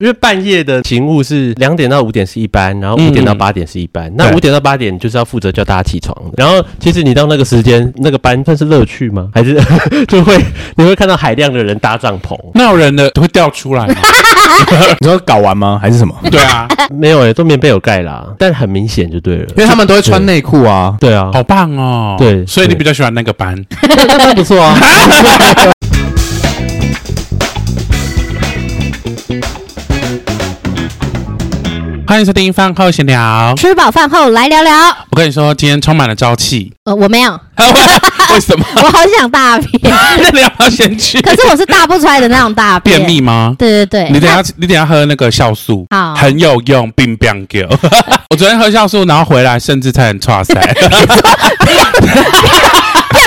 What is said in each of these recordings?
因为半夜的勤务是两点到五点是一班，然后五点到八点是一班。嗯、那五点到八点就是要负责叫大家起床。然后其实你到那个时间，那个班算是乐趣吗？还是 就会你会看到海量的人搭帐篷？那有人的都会掉出来吗？你说搞完吗？还是什么？对啊，没有诶、欸，都棉被有盖啦，但很明显就对了，因为他们都会穿内裤啊。对啊，好棒哦。对，所以你比较喜欢那个班？那班不错啊。欢迎收听饭后闲聊，吃饱饭后来聊聊。我跟你说，今天充满了朝气。呃，我没有。为什么？我好想大便。那你要不要先去？可是我是大不出来的那种大便。便秘吗？对对对。你等下，你等下喝那个酵素，好，很有用，并不给。我昨天喝酵素，然后回来，甚至差点剉赛。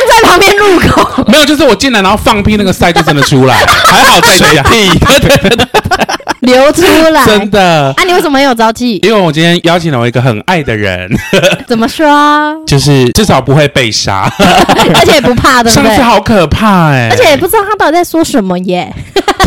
在旁边入口。没有，就是我进来，然后放屁，那个塞就真的出来，还好在水屁。流出来，真的啊！你为什么很有朝气？因为我今天邀请了我一个很爱的人。怎么说？就是至少不会被杀，而且也不怕，对不对？上次好可怕哎、欸！而且也不知道他到底在说什么耶。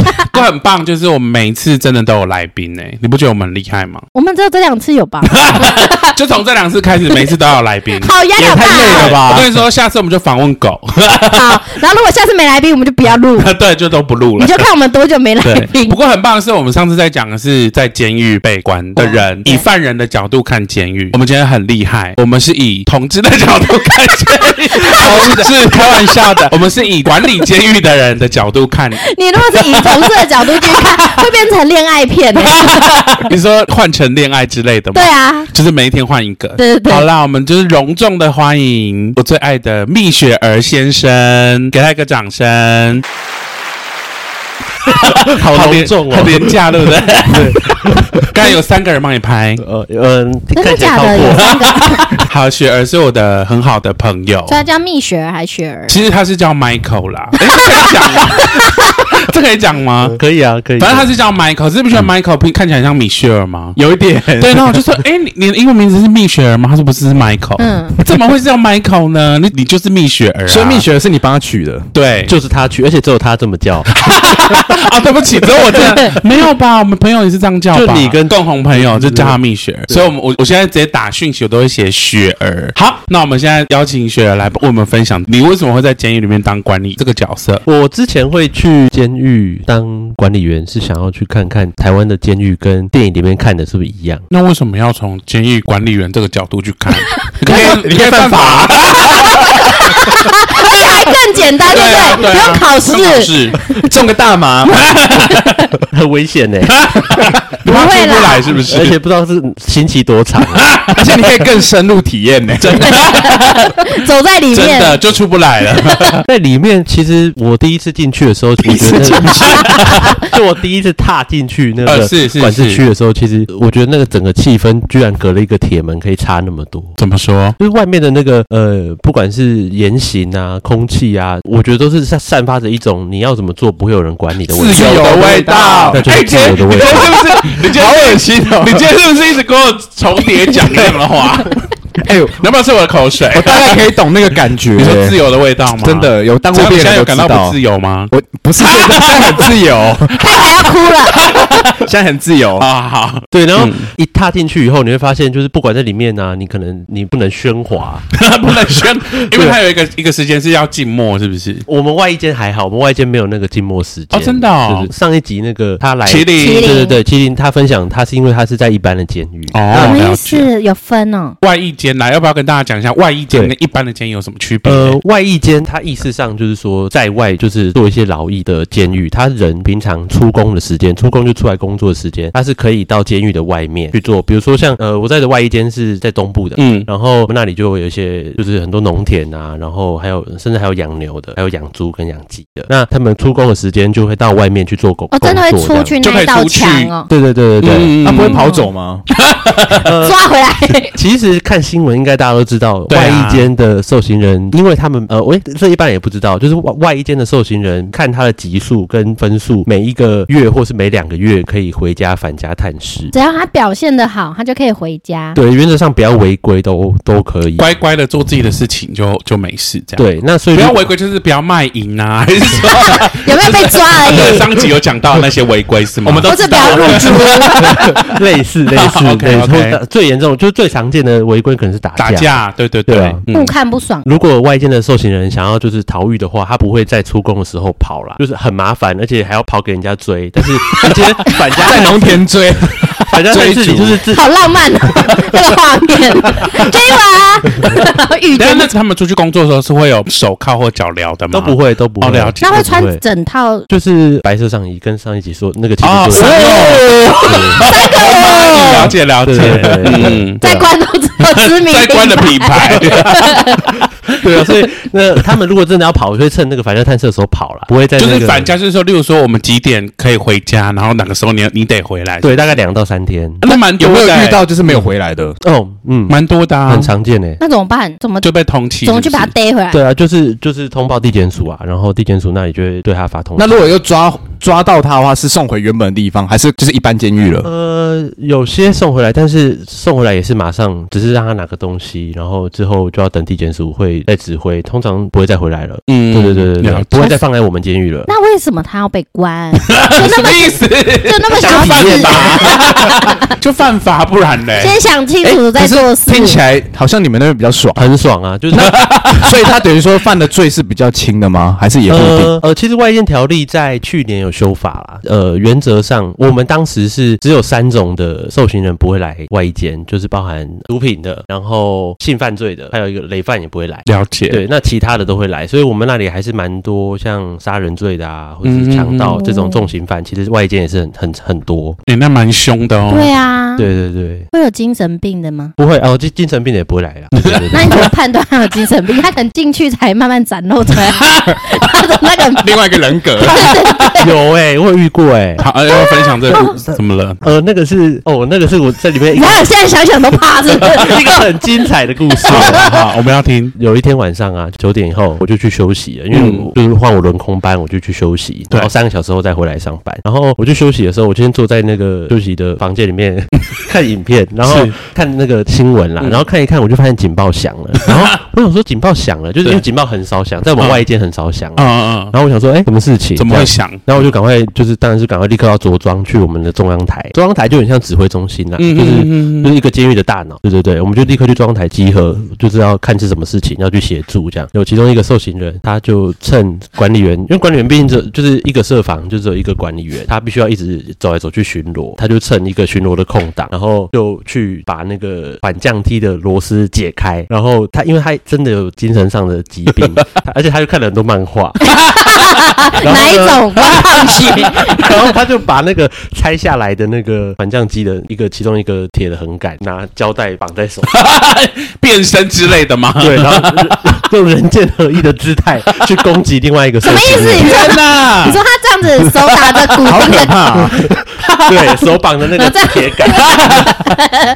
都很棒，就是我们每一次真的都有来宾哎，你不觉得我们很厉害吗？我们只有这两次有吧？就从这两次开始，每次都要来宾。好压力太累了吧？我跟你说，下次我们就访问狗。好，然后如果下次没来宾，我们就不要录。对，就都不录了。你就看我们多久没来宾。不过很棒的是，我们上次在讲的是在监狱被关的人，以犯人的角度看监狱。我们今天很厉害，我们是以同志的角度看监狱。是开玩笑的，我们是以管理监狱的人的角度看。你如果是以同事的角度去看，会变成恋爱片。你说换成恋爱之类的吗？对啊，就是每一天换一个。对对对。好啦，我们就是隆重的欢迎我最爱的蜜雪儿先生，给他一个掌声。好隆重哦，很廉价，对不对？对。刚才有三个人帮你拍，呃嗯，真的假的？有三个。好，雪儿是我的很好的朋友。所以他叫蜜雪儿还是雪儿？其实他是叫 Michael 啦。讲吗？这可以讲吗？可以啊，可以。反正他是叫 Michael，是不是 Michael 看起来像米雪儿吗？有一点。对，然后我就说，哎，你你的英文名字是米雪儿吗？他说不是，是 Michael。嗯。怎么会是叫 Michael 呢？你你就是蜜雪儿，所以蜜雪儿是你帮他取的。对，就是他取，而且只有他这么叫。啊，对不起，只有我这样。没有吧？我们朋友也是这样叫。就你跟共同朋友就叫他蜜雪儿。所以，我们我我现在直接打讯息，我都会写雪儿。好，那我们现在邀请雪儿来为我们分享，你为什么会在监狱里面当管理这个角色？我之前会去监狱当管理员，是想要去看看台湾的监狱跟电影里面看的是不是一样。那为什么要从监狱管理员这个角度去看？你可以，你可以犯法。更简单，对不对？不用考试，中个大麻，很危险呢。不会来是不是？而且不知道是刑期多长，而且你可以更深入体验呢。真的，走在里面，真的就出不来了。在里面，其实我第一次进去的时候，我觉得，就我第一次踏进去那个管制区的时候，其实我觉得那个整个气氛居然隔了一个铁门，可以差那么多。怎么说？就是外面的那个呃，不管是言行啊、空气啊，我觉得都是散散发着一种你要怎么做不会有人管你的味道。自由的味道，那就是自由的味道，是不是？你今天好恶心哦！你今天是不是一直跟我重叠讲这样的话？哎呦，能不能是我的口水？我大概可以懂那个感觉。你说自由的味道吗？真的有当过兵的人有感到不自由吗？我不是，现在很自由，他还要哭了。现在很自由啊！好，对，然后一踏进去以后，你会发现，就是不管在里面呢，你可能你不能喧哗，不能喧，因为它有一个一个时间是要静默，是不是？我们外一间还好，我们外一间没有那个静默时间。哦，真的哦。上一集那个他来麒麟，对对对，麒麟他分享，他是因为他是在一般的监狱。哦，什么意思？有分哦。外役监来，要不要跟大家讲一下外役间跟一般的监狱有什么区别？呃，外役间它意思上就是说，在外就是做一些劳役的监狱，他人平常出工的时间，出工就出来工作的时间，他是可以到监狱的外面去做，比如说像呃，我在的外役间是在东部的，嗯，然后我们那里就会有一些就是很多农田啊，然后还有甚至还有养牛的，还有养猪跟养鸡的，那他们出工的时间就会到外面去做工，哦，真的会出去那道墙哦，对对对对对，他不会跑走吗？抓回来。其实看新闻应该大家都知道，外衣间的受刑人，因为他们呃，喂，这一般人也不知道，就是外外衣间的受刑人看他的级数跟分数，每一个月或是每两个月可以回家返家探视，只要他表现的好，他就可以回家。对，原则上不要违规都都可以，乖乖的做自己的事情就就没事。这样对，那所以不要违规，就是不要卖淫啊，还是说 有没有被抓而已？上集有讲到那些违规是吗？我们都是不要入住，类似 类似类似，最严重就是最常见的违规可能是打打架，对对对，不看不爽。如果外间的受刑人想要就是逃狱的话，他不会在出宫的时候跑了，就是很麻烦，而且还要跑给人家追。但是直接反家 在农田追，返家追自己就是自好浪漫 的这个画面。追我，雨天。那他们出去工作的时候是会有手铐或脚镣的吗？都不会，都不会。那会穿整套，就是白色上衣，跟上一集说那个其实就是三个，了解了解。嗯，在关都只有知名，在关的品牌。对啊，所以那他们如果真的要跑，就会趁那个反家探视的时候跑了，不会在就是返家，就是说，例如说我们几点可以回家，然后哪个时候你你得回来。对，大概两到三天。那蛮有没有遇到就是没有回来的？哦，嗯，蛮多的，很常见诶。那怎么办？怎么就被通缉？怎么去把他逮回来？对啊，就是就是通报地检署啊，然后地检署那里就会对他发通。那如果又抓抓到他的话，是送回原本的地方，还是就是一般监狱了？呃，有些送回来，但是送回来也是马上，只是让他拿个东西，然后之后就要等地检署会再指挥，通常不会再回来了。嗯，对对对对对，不会再放在我们监狱了。那为什么他要被关？就那么意思？就那么想犯法？就犯法，不然嘞？先想清楚再做事。听起来好像你们那边比较爽，很爽啊！就是，所以他等于说犯的罪是比较轻的吗？还是也不一定？呃，其实外间条例在去年有修法啦。呃，原则上我们当时是只有三种的受刑人不会来外间，就是包含毒品的，然后性犯罪的，还有一个累犯也不会来。了解。对，那其他的都会来，所以我们那里还是蛮多像杀人罪的啊，或者是强盗这种重刑犯，其实外间也是很很很多。哎，那蛮凶的哦。对啊。对对对。会有精神病的吗？不会哦，精精神病的也不会来了。那你怎么判断他有精神病？他可能进去才慢慢展露出来 他的那个另外一个人格。有哎，我有遇过哎。好，要分享这个怎么了？呃，那个是哦，那个是我在里面。你看，现在想想都怕，是 一个很精彩的故事。好，我们要听。有一天晚上啊，九点以后我就去休息了，因为就是换我轮空班，我就去休息，然后三个小时后再回来上班。然后我去休息的时候，我今天坐在那个休息的房间里面 看影片，然后看那个新闻啦，然后看一看，我就发现警报响了。然后 我想说警报响了，就是因为警报很少响，在我们外间很少响。嗯嗯。然后我想说，哎，什么事情？怎么会响？然后我就赶快，就是当然是赶快立刻要着装去我们的中央台。中央台就很像指挥中心啦，就是就是一个监狱的大脑。对对对，我们就立刻去中央台集合，就是要看是什么事情，要去协助这样。有其中一个受刑人，他就趁管理员，因为管理员毕竟只就是一个设防，就只有一个管理员，他必须要一直走来走去巡逻，他就趁一个巡逻的空档，然后就去把那个缓降梯的螺丝解开。然后他因为他真的有精神上的疾病，而且他就看了很多漫画。哪一种？然后他就把那个拆下来的那个反降机的一个其中一个铁的横杆，拿胶带绑在手上，变身之类的吗？对，然后用人剑合一的姿态去攻击另外一个。什么意思？你说呢？你说他这样子手打着骨钉的，对手绑的那个铁杆，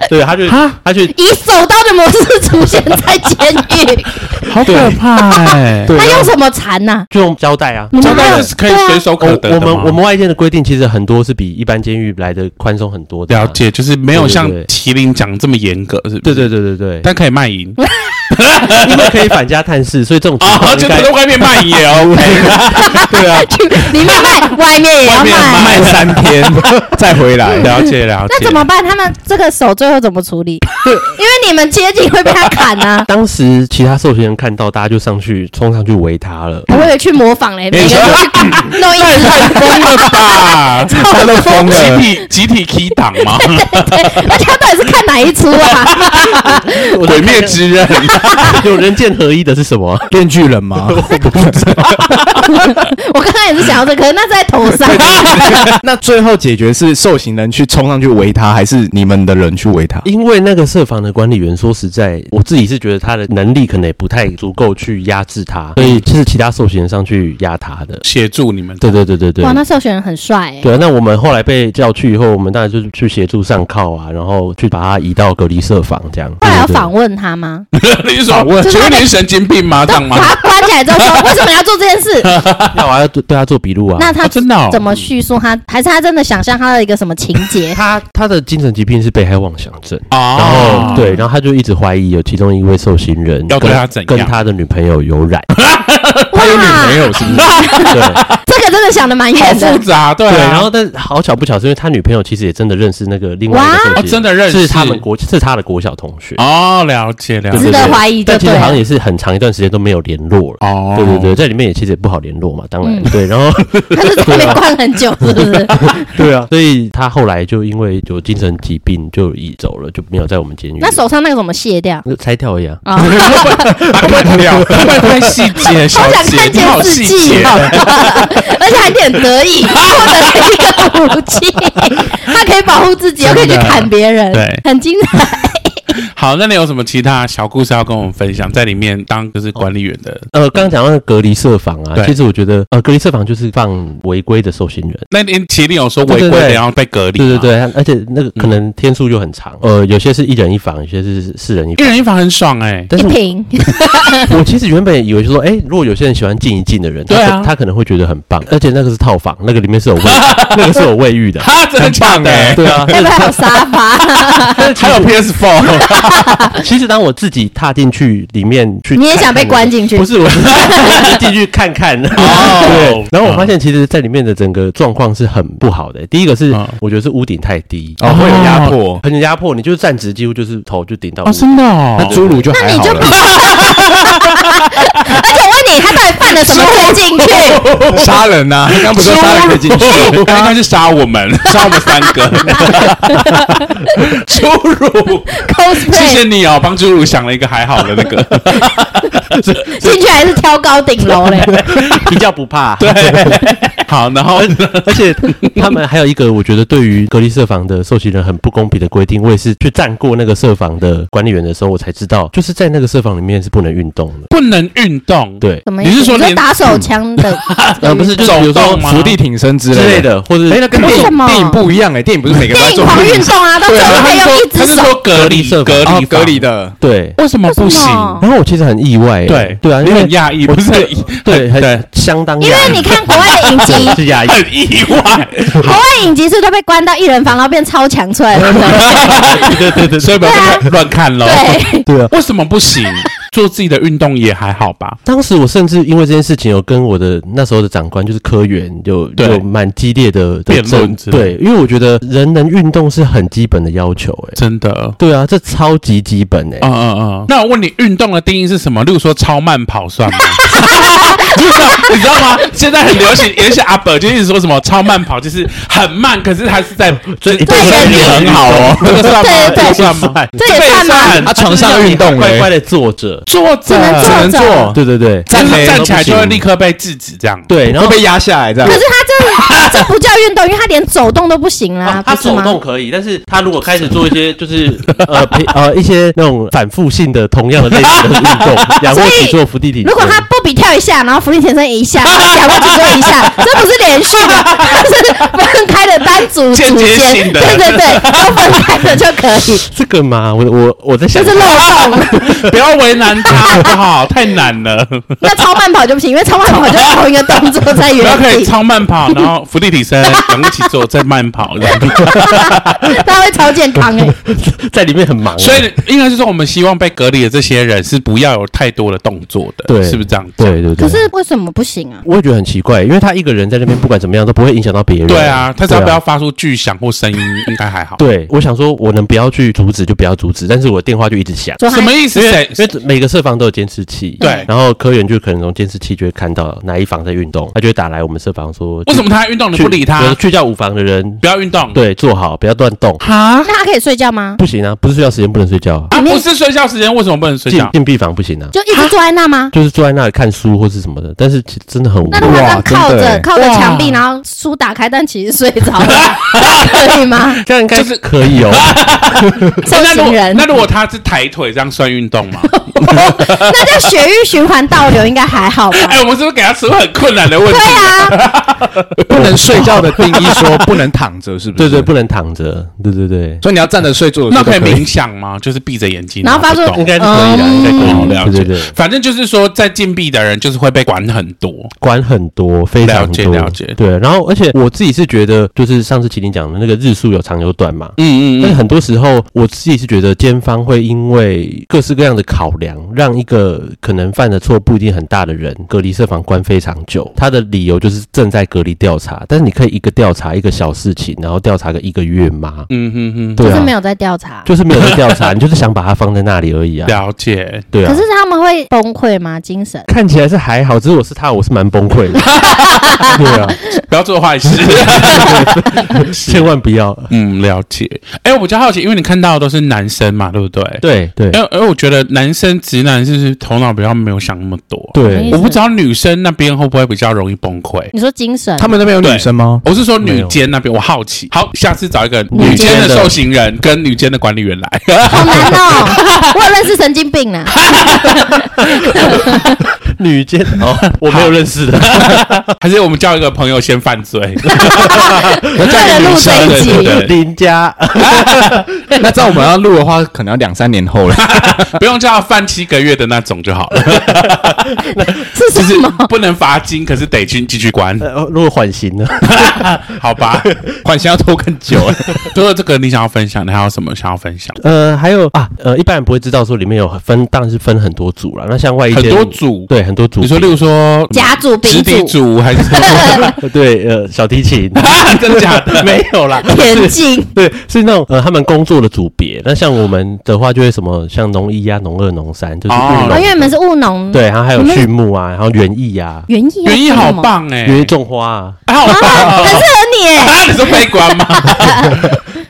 对，他就他就以手刀的模式出现在监狱，好可怕哎！他用什么缠呐？就用胶带啊，胶带是可以随手可得的。我们我们外界的规定其实很多是比一般监狱来的宽松很多的。了解，就是没有像麒麟讲这么严格，是不是？对对对对对，但可以卖淫。因为可以返家探视，所以这种啊，就在外面卖也 OK。对啊，里面卖，外面也要卖，卖三天再回来。了解了解。那怎么办？他们这个手最后怎么处理？因为你们接近会被他砍啊。当时其他受刑人看到，大家就上去冲上去围他了。我也去模仿嘞，每个弄一次，太疯了吧？真的疯了，集体集体 key 档吗？对，而且他到底是看哪一出啊？毁灭之刃。有人剑合一的是什么？电锯人吗？我不知道。我刚刚也是想要这，可是那是在头上。那最后解决是受刑人去冲上去围他，还是你们的人去围他？因为那个设防的管理员说实在，我自己是觉得他的能力可能也不太足够去压制他，所以就是其他受刑人上去压他的，协助你们。对对对对对。哇，那受刑人很帅欸。对，那我们后来被叫去以后，我们当然就是去协助上铐啊，然后去把他移到隔离设防这样。后来要访问他吗？你是访问？请问你是神经病吗？这样吗？把他关起来之后说，为什么要做这件事？那我，要对他做笔录啊。那他真的怎么叙述他？还是他真的想象他的一个什么情节？他他的精神疾病是被害妄想症啊，然后对，然后他就一直怀疑有其中一位受刑人要对他怎，跟他的女朋友有染。他有女朋友是不是？对，这个真的想的蛮远的，复杂对。然后但好巧不巧，是因为他女朋友其实也真的认识那个另外一个真的认识，是他们国是他的国小同学哦，了解了解，值得怀疑，但其实好像也是很长一段时间都没有联络了哦。对对对，在里面也其实也不好联络嘛，当然对。然后 他是在里面关很久，是不是？对啊，所以他后来就因为有精神疾病就移走了，就没有在我们监狱。那手上那个怎么卸掉？拆掉而已啊。拆掉，太细节，好想看见自己，而且还挺得意，获得了一个武器，他可以保护自己，又可以去砍别人，对，很精彩。好，那你有什么其他小故事要跟我们分享？在里面当就是管理员的，呃，刚刚讲到隔离设防啊，其实我觉得，呃，隔离设防就是放违规的受刑人。那您麒麟有说违规的，然后被隔离，对对对，而且那个可能天数就很长，呃，有些是一人一房，有些是四人一房。一人一房很爽哎，一平。我其实原本以为就是说，哎，如果有些人喜欢静一静的人，对啊，他可能会觉得很棒，而且那个是套房，那个里面是有卫，那个是有卫浴的，他真的棒哎，对啊，那边还有沙发，还有 PS Four。其实当我自己踏进去里面去，你也想被关进去？不是，我 是进去看看。哦对，然后我发现，其实，在里面的整个状况是很不好的。第一个是，我觉得是屋顶太低，哦，会有压迫，很有压迫。你就是站直，几乎就是头就顶到。哦，真的哦。那侏儒就还好了。而且他到底犯了什么可以进去？杀人呐！刚刚不是说杀人可以进去？应该是杀我们，杀我们三个。侏儒。谢谢你哦，帮侏儒想了一个还好的那个，进去还是挑高顶楼嘞，比较不怕。对，好，然后而且他们还有一个，我觉得对于隔离设防的受刑人很不公平的规定，我也是去站过那个设防的管理员的时候，我才知道，就是在那个设防里面是不能运动的，不能运动。对，你是说打手枪的？呃，不是，就是比如说伏地挺身之类的，或者哎，那跟电影电影不一样哎，电影不是每个电影狂运动啊，都只可以用一只手。隔离设隔离隔离的，对，为什么？不行？然后我其实很意外，对。对啊，因为很讶异，不是对，对，相当，因为你看国外的影集很意外，国外影集是都被关到一人房，然后变超强出来的，对对对，所以不要乱看喽，对。对啊，为什么不行？做自己的运动也还好吧。当时我甚至因为这件事情，有跟我的那时候的长官，就是科员，有有蛮激烈的辩论。对，因为我觉得人能运动是很基本的要求，哎，真的。对啊，这超级基本，哎。嗯嗯嗯。那我问你，运动的定义是什么？例如说超慢跑算吗？你知道吗？现在很流行，有些阿伯就一直说什么超慢跑，就是很慢，可是他是在对身体很好哦。这个算吗？这个算吗？这也算吗？他床上运动，乖乖的坐着，坐着。只能坐。对对对，站站起来就会立刻被制止，这样。对，然后被压下来这样。可是他这 这不叫运动，因为他连走动都不行啦。他走动可以，但是他如果开始做一些就是 呃呃一些那种反复性的同样的类似的运动，仰卧起坐、伏地挺身，如果他不比跳一下，然后伏地挺身一下，仰卧起坐一下，这不是连续的，它是分开的单组组间，对对对，都分开的就可以。这个嘛，我我我在想，就是漏洞，不要为难他好不好？太难了。那超慢跑就不行，因为超慢跑就是同一个动作在原地。他可以超慢跑，然后伏地挺身，仰卧起坐，再慢跑，他会超健康哎，在里面很忙。所以应该是说，我们希望被隔离的这些人是不要有太多的动作的，对，是不是这样？对对对。可是为什么不行啊？我也觉得很奇怪，因为他一个人在那边，不管怎么样都不会影响到别人。对啊，他只要不要发出巨响或声音，应该还好。对，我想说，我能不要去阻止就不要阻止，但是我电话就一直响。什么意思？因为因为每个舍房都有监视器，对，然后科员就可能从监视器就会看到哪一房在运动，他就会打来我们舍房说，为什么他他运动，你不理他，去叫舞房的人不要运动，对，坐好，不要乱动。好，那他可以睡觉吗？不行啊，不是睡觉时间不能睡觉啊。不是睡觉时间，为什么不能睡觉？禁闭房不行啊，就一直坐在那吗？就是坐在那里看书或是什么的，但是真的很无聊。那如果他靠着靠着墙壁，然后书打开，但其实睡着了，可以吗？这样应该是可以哦。受刑人，那如果他是抬腿，这样算运动吗？那叫血液循环倒流，应该还好吧？哎，我们是不是给他出很困难的问题？对啊，不能睡觉的定义说不能躺着，是不是？对对，不能躺着。对对对，所以你要站着睡，坐着那可以冥想吗？就是闭着眼睛，然后发出应该是可以的，应该可以了解。对对，反正就是说，在禁闭的人就是会被管很多，管很多，非常多。了解。对，然后而且我自己是觉得，就是上次麒麟讲的那个日数有长有短嘛。嗯嗯。但很多时候，我自己是觉得监方会因为各式各样的考量，让一个可能犯的错不一定很大的人隔离设防关非常久。他的理由就是正在隔离调查，但是你可以一个调查一个小事情，然后调查个一个月吗？嗯哼哼，对啊，就是没有在调查，就是没有在调查，你就是想把它放在那里而已啊。了解，对啊。可是他们会崩溃吗？精神看起来是还好，只是我是他，我是蛮崩溃的。对啊，不要做坏事，千万不要。嗯，了解。哎，我比较好奇，因为你看到的都是男生嘛，对不对？对对。因为因为我觉得男生直男是不是头脑比较没有想那么多？对，我不知道女生那边会不会比较容易崩溃。你说精神？他们那边有女生吗？我是说女监那边，我好奇。好，下次找一个女监的受刑人跟女监的管理员来。好难哦，我有认识神经病呢。女监哦，我没有认识的，还是我们叫一个朋友先犯罪，为了录这一集，林家。那这样我们要录的话，可能要两三年后了，不用叫他犯七个月的那种就好了。是什么？不能罚金，可是得去继续关。如果缓刑呢？好吧，款项要拖更久。除了这个，你想要分享，的还有什么想要分享？呃，还有啊，呃，一般人不会知道说里面有分，当然是分很多组了。那像外衣间很多组，对。很多组，你说，例如说甲组、丙组组还是 对呃小提琴，真的假的？没有啦，田径对，是那种呃他们工作的组别。那像我们的话，就会什么像农一啊、农二、农三，就是务农，因为你们是务农，对，然后还有畜牧啊，然后园艺啊，园艺园艺好棒哎，园艺种花啊，好吧，很适合你哎，你是悲观吗？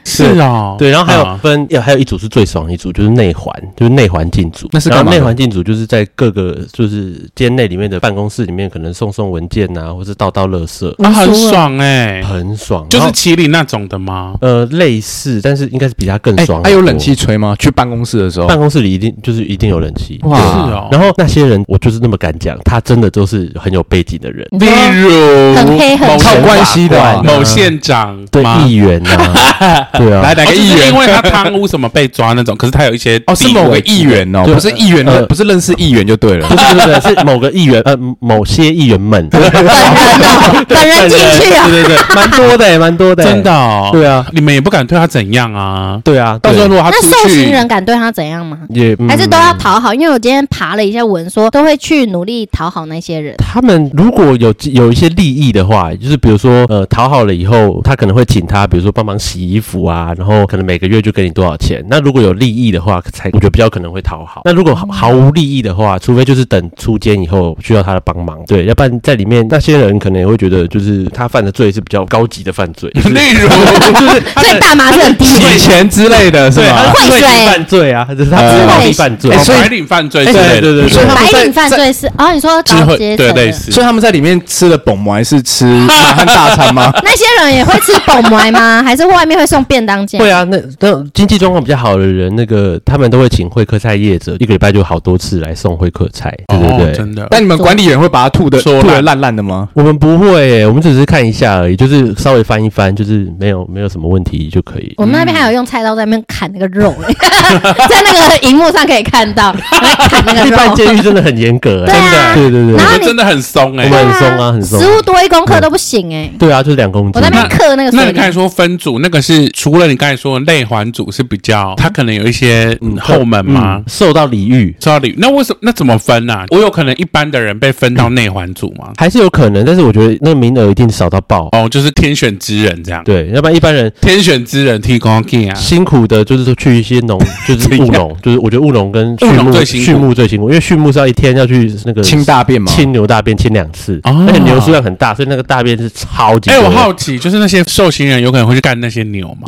是啊，对，然后还有分，要还有一组是最爽的一组，就是内环，就是内环境组。那是干嘛？内环境组就是在各个就是间内里面的办公室里面，可能送送文件呐，或是倒倒垃圾。那很爽哎，很爽，就是麒麟那种的吗？呃，类似，但是应该是比他更爽。还有冷气吹吗？去办公室的时候，办公室里一定就是一定有冷气。哇，是哦。然后那些人，我就是那么敢讲，他真的都是很有背景的人，例如很黑很靠关系的某县长、对议员呐，对啊，来来个议员？因为他贪污什么被抓那种，可是他有一些哦，是某个议员哦，不是议员的，不是认识议员就对了，不是不是是某个议员呃，某些议员们。本人哦，本人进去啊，对对对，蛮多的，蛮多的，真的哦，对啊，你们也不敢对他怎样啊，对啊，到时候如果他那受刑人敢对他怎样吗？也还是都要讨好，因为我今天爬了一下文，说都会去努力讨好那些人。他们如果有有一些利益的话，就是比如说呃，讨好了以后，他可能会请他，比如说帮忙洗衣服啊，然后可能每个月就给你多少钱。那如果有利益的话，才我觉得比较可能会讨好。那如果毫无利益的话，除非就是等出监以后需要他的帮忙，对，要不然在里面那些人可能也会觉得，就是他犯的罪是比较高级的犯罪，例如就是所以大麻是很低，洗钱之类的是吧？贿赂犯罪啊，就是他暴力犯罪，白领犯罪之类的，对对对，白领犯罪是哦，你说高阶对类似，所以他们在里面吃的本馍是吃满汉大餐吗？那些人也会吃本馍吗？还是外面会送便当件？会啊，那那经济状况比较好的人，那个他们都会请会客菜业者，一个礼拜就好多次来送会客菜，对对对，真的。但你们管理员会把它吐的吐的烂烂的吗？我们不会，我们只是看一下而已，就是稍微翻一翻，就是没有没有什么问题就可以。我们那边还有用菜刀在那边砍那个肉，在那个荧幕上可以看到，砍那个肉。一般监狱真的很严格，真的，对对对，然后真的很松哎，我们很松啊，很松。食物多一公克都不行哎。对啊，就是两公斤。我在那边刻那个。那你刚才说分组，那个是除除了你刚才说的内环组是比较，他可能有一些嗯后门吗？嗯、受到礼遇，受到礼遇。那为什么？那怎么分呢、啊？我有可能一般的人被分到内环组吗？还是有可能，但是我觉得那个名额一定少到爆哦，就是天选之人这样。对，要不然一般人天选之人提供给啊，辛苦的就是说去一些农，就是务农，就是我觉得务农跟畜牧畜牧最辛苦，因为畜牧是要一天要去那个清大便嘛，清牛大便清两次，而且牛数量很大，所以那个大便是超级。哎，我好奇，就是那些受刑人有可能会去干那些牛吗？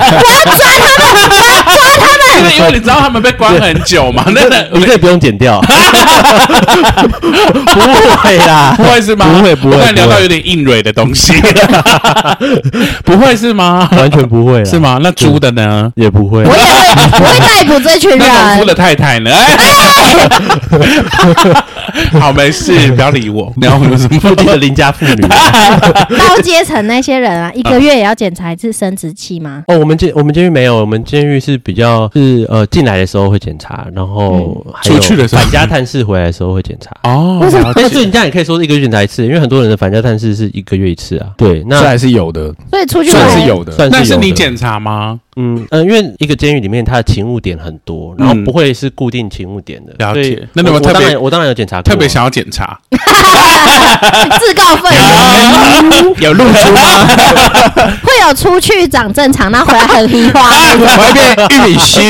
我要抓他们，我要抓他们。因为你知道他们被关很久嘛，那个你可以不用剪掉。不会啦，不会是吗？不会不会。我聊到有点硬蕊的东西，不会是吗？完全不会，是吗？那猪的呢？也不会。我也会，我会逮捕这群人。那农夫的太太呢？好，没事，不要理我。然后有什么附近的邻家妇女？高阶层那些人啊，一个月也要检查一次生殖器吗？哦，我们监我们监狱没有，我们监狱是比较是呃进来的时候会检查，然后出去的时候返家探视回来的时候会检查。哦，为什么？但是你这样也可以说是一个月检查一次，因为很多人的返家探视是一个月一次啊。对，那还是有的，所以出去算是有的。那是你检查吗？嗯呃，因为一个监狱里面它的勤务点很多，然后不会是固定勤务点的。了解。那我特别，我当然有检查，特别想要检查。自告奋勇，有露出吗？会有出去长正常，那回来很黑花，会变玉米须，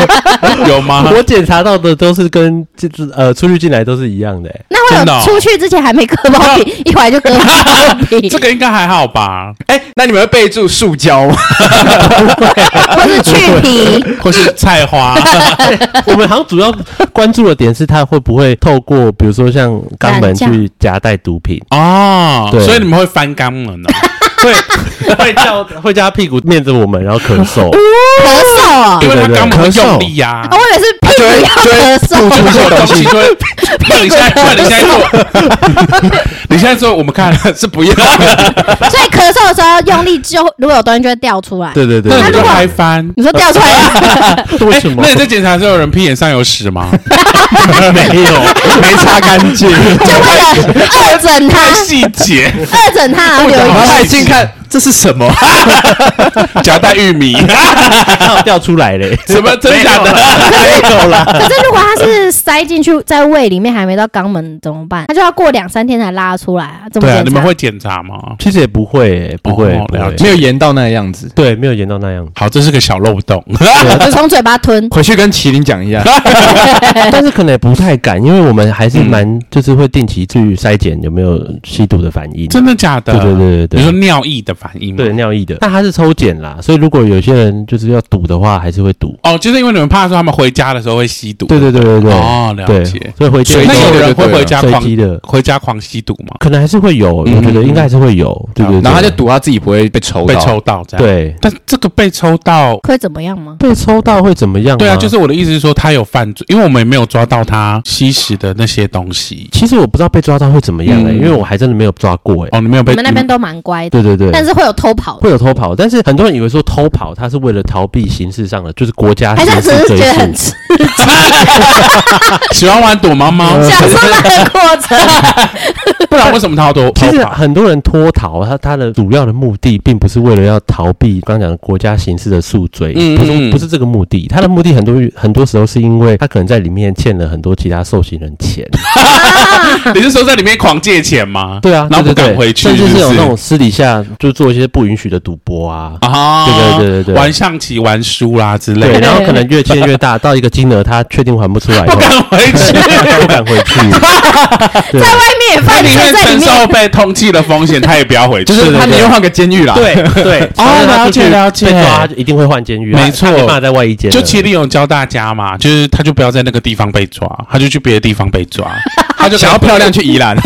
有吗？我检查到的都是跟就是呃出去进来都是一样的。那会有出去之前还没割包皮，一回来就割包皮，这个应该还好吧？哎，那你们会备注塑胶吗？或是去皮，或是菜花？我们好像主要关注的点是他会不会透过，比如说像。肛门去夹带毒品哦，对，所以你们会翻肛门呢？会 会叫会叫他屁股面着我们，然后咳嗽，咳嗽啊，因为他肛门用力呀。我以为是屁股要咳嗽，吐出些东西。那你现在，那你现在做，你现在做，我们看是不要。所以咳嗽的时候用力，就如果有东西就会掉出来。对对对，那就开翻。你说掉出来？为什么？那你在检查的时候，有人屁眼上有屎吗？没有，没擦干净。就为了二整他，细节，二整他，然后留一个。看这是什么？夹带玉米，掉出来嘞？什么 真假的？没有啦。可是如果它是塞进去在胃里面还没到肛门怎么办？它就要过两三天才拉出来啊？怎么检查？你们会检查吗？其实也不会，不会，没有严到那个样子。对，没有严到那样子。好，这是个小漏洞。从嘴巴吞，回去跟麒麟讲一下。但是可能也不太敢，因为我们还是蛮就是会定期去筛检有没有吸毒的反应。真的假的？对对对对，比如说尿液的。反应对尿液的，但他是抽检啦，所以如果有些人就是要赌的话，还是会赌哦，就是因为你们怕说他们回家的时候会吸毒，对对对对对，哦，了解，所以回家那有人会回家狂的，回家狂吸毒吗？可能还是会有，我觉得应该还是会有，对对，然后他就赌他自己不会被抽被抽到这样，对，但这个被抽到会怎么样吗？被抽到会怎么样？对啊，就是我的意思是说他有犯罪，因为我们也没有抓到他吸食的那些东西。其实我不知道被抓到会怎么样哎，因为我还真的没有抓过哎。哦，你没有被？你们那边都蛮乖的，对对对，但是会有偷跑。会有偷跑，但是很多人以为说偷跑，他是为了逃避刑事上的，就是国家刑事追诉。喜欢玩躲猫猫，享受那个过程。不然为什么他要偷跑？其实很多人脱逃，他他的主要的目的并不是为了要逃避刚刚讲的国家刑事的诉追，不是不是这个目的。他的目的很多很多时候是因为他可能在里面欠了很多其他受刑人钱。你是说在里面狂借钱吗？对啊，然后不敢回去，甚至是有那种私底下就做一些不允许的赌博啊，啊，对对对对对，玩象棋、玩输啦之类的，然后可能越欠越大，到一个金额他确定还不出来，不敢回去，不敢回去，在外面犯罪，在里面承受被通缉的风险，他也不要回去，就是他宁愿换个监狱啦。对对，哦，了解了解，被抓就一定会换监狱，没错，没办法在外一监。就麒麟有教大家嘛，就是他就不要在那个地方被抓，他就去别的地方被抓，他就想要漂亮去宜兰，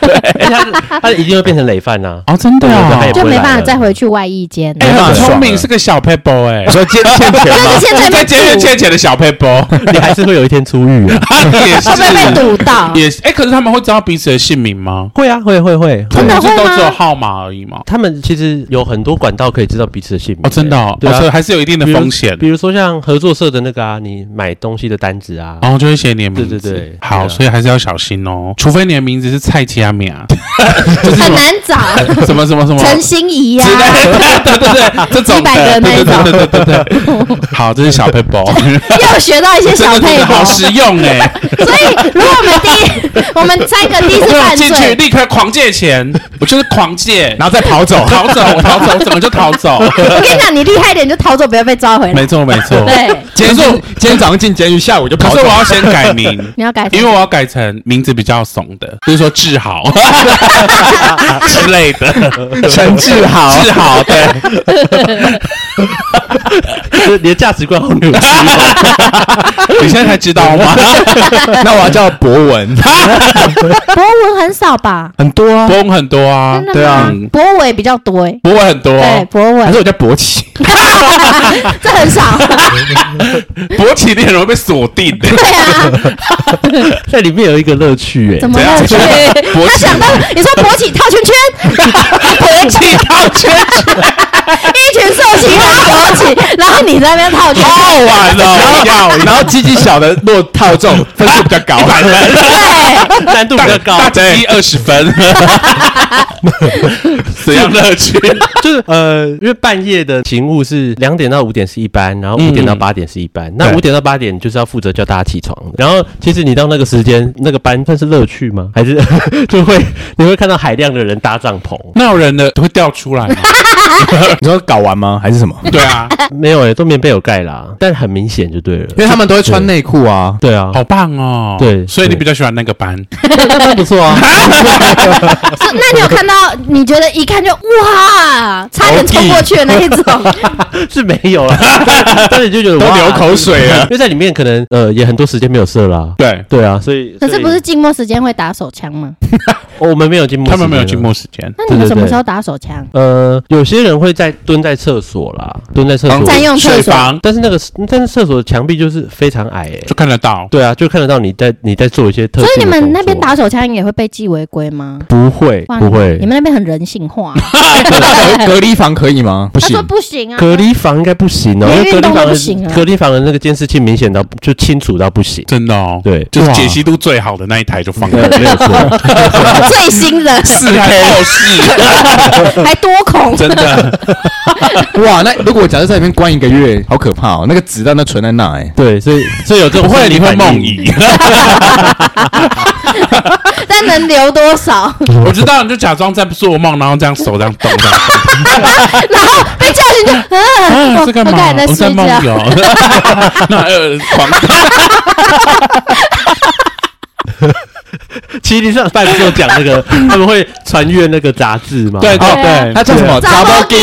对，他他一定会变成累犯呐。哦，真的啊，就没办法再回去外役监。哎，很聪明，是个小撇步哎。说欠欠钱吗？在监狱欠钱的小撇步，你还是会有一天出狱啊。也是会被堵到，也是哎，可是他们会知道彼此的姓名吗？会啊，会会会，真的会吗？都只有号码而已嘛。他们其实有很多管道可以知道彼此的姓名。哦，真的哦，对啊，所以还是有一定的风险。比如说像合作社的那个啊，你买东西的单子啊，然后就会写你的名字。对对对，好，所以还是要小心哦。除非你的名字是蔡佳敏啊，很难找。什么什么什么陈心怡呀，对对对，这种一百个那种，对对对对。好，这是小配包，又学到一些小配包，好实用哎。所以，如果我们第一，我们三个第一次 犯罪。进去，立刻狂借钱，我就是狂借，然后再跑走，逃走，逃走，怎么就逃走？我跟你讲，你厉害一点就逃走，不要被抓回来。没错，没错。对，今天今天早上进监狱，下午就跑走。可是我要先改名，你要改，因为我要改成名字比较怂的，比如说志豪之类的，陈志豪，志豪，对。你的价值观好扭曲，你现在才知道吗？那我要叫博文，博文很少吧？很多啊，博文很多啊，对啊，博伟比较多哎，博伟很多，对，博伟，还是我叫博奇，这很少，博奇你很容易被锁定。的，对啊，在里面有一个乐趣哎，怎么乐趣？他想到你说博奇套圈圈，博奇套圈圈。然后你在那边套圈，套完了，然后然后鸡鸡小的落套中，分数比较高，对，难度比较高，大鸡二十分，怎样乐趣？就是呃，因为半夜的勤务是两点到五点是一班，然后五点到八点是一班，那五点到八点就是要负责叫大家起床的。然后其实你到那个时间，那个班算是乐趣吗？还是 就会你会看到海量的人搭帐篷？那有人的会掉出来吗？你说搞完吗？还是什么？对啊，没有诶，都棉被有盖啦，但很明显就对了，因为他们都会穿内裤啊。对啊，好棒哦。对，所以你比较喜欢那个班，那班不错啊。那你有看到？你觉得一看就哇，差点冲过去的那一种？是没有啊，但是你就觉得都流口水了，因为在里面可能呃也很多时间没有射啦。对对啊，所以可是不是静默时间会打手枪吗？我们没有静默，他们没有静默时间。那你们什么时候打手枪？呃，有些人会在蹲在厕所啦，蹲在厕所占用厕所，但是那个但是厕所的墙壁就是非常矮，哎，就看得到。对啊，就看得到你在你在做一些特。所以你们那边打手枪也会被记违规吗？不会，不会。你们那边很人性化。隔离房可以吗？他说不行啊。隔离房应该不行哦，因为隔离房不行啊。隔离房的那个监视器明显到就清楚到不行，真的哦。对，就是解析度最好的那一台就放在，没有错。最新的。四 K 后视，还多孔，真的哇！那如果假设在里面关一个月，好可怕哦！那个子弹都存在那，哎，对，所以所以有这种不会你会梦遗，但能留多少？我知道，你就假装在做梦，然后这样手这样动，这样，然后被叫醒就啊，这干嘛？我在梦游，那呃，狂。麒麟上班的时候讲那个，他们会传阅那个杂志嘛？对对对，他叫什么？杂包金。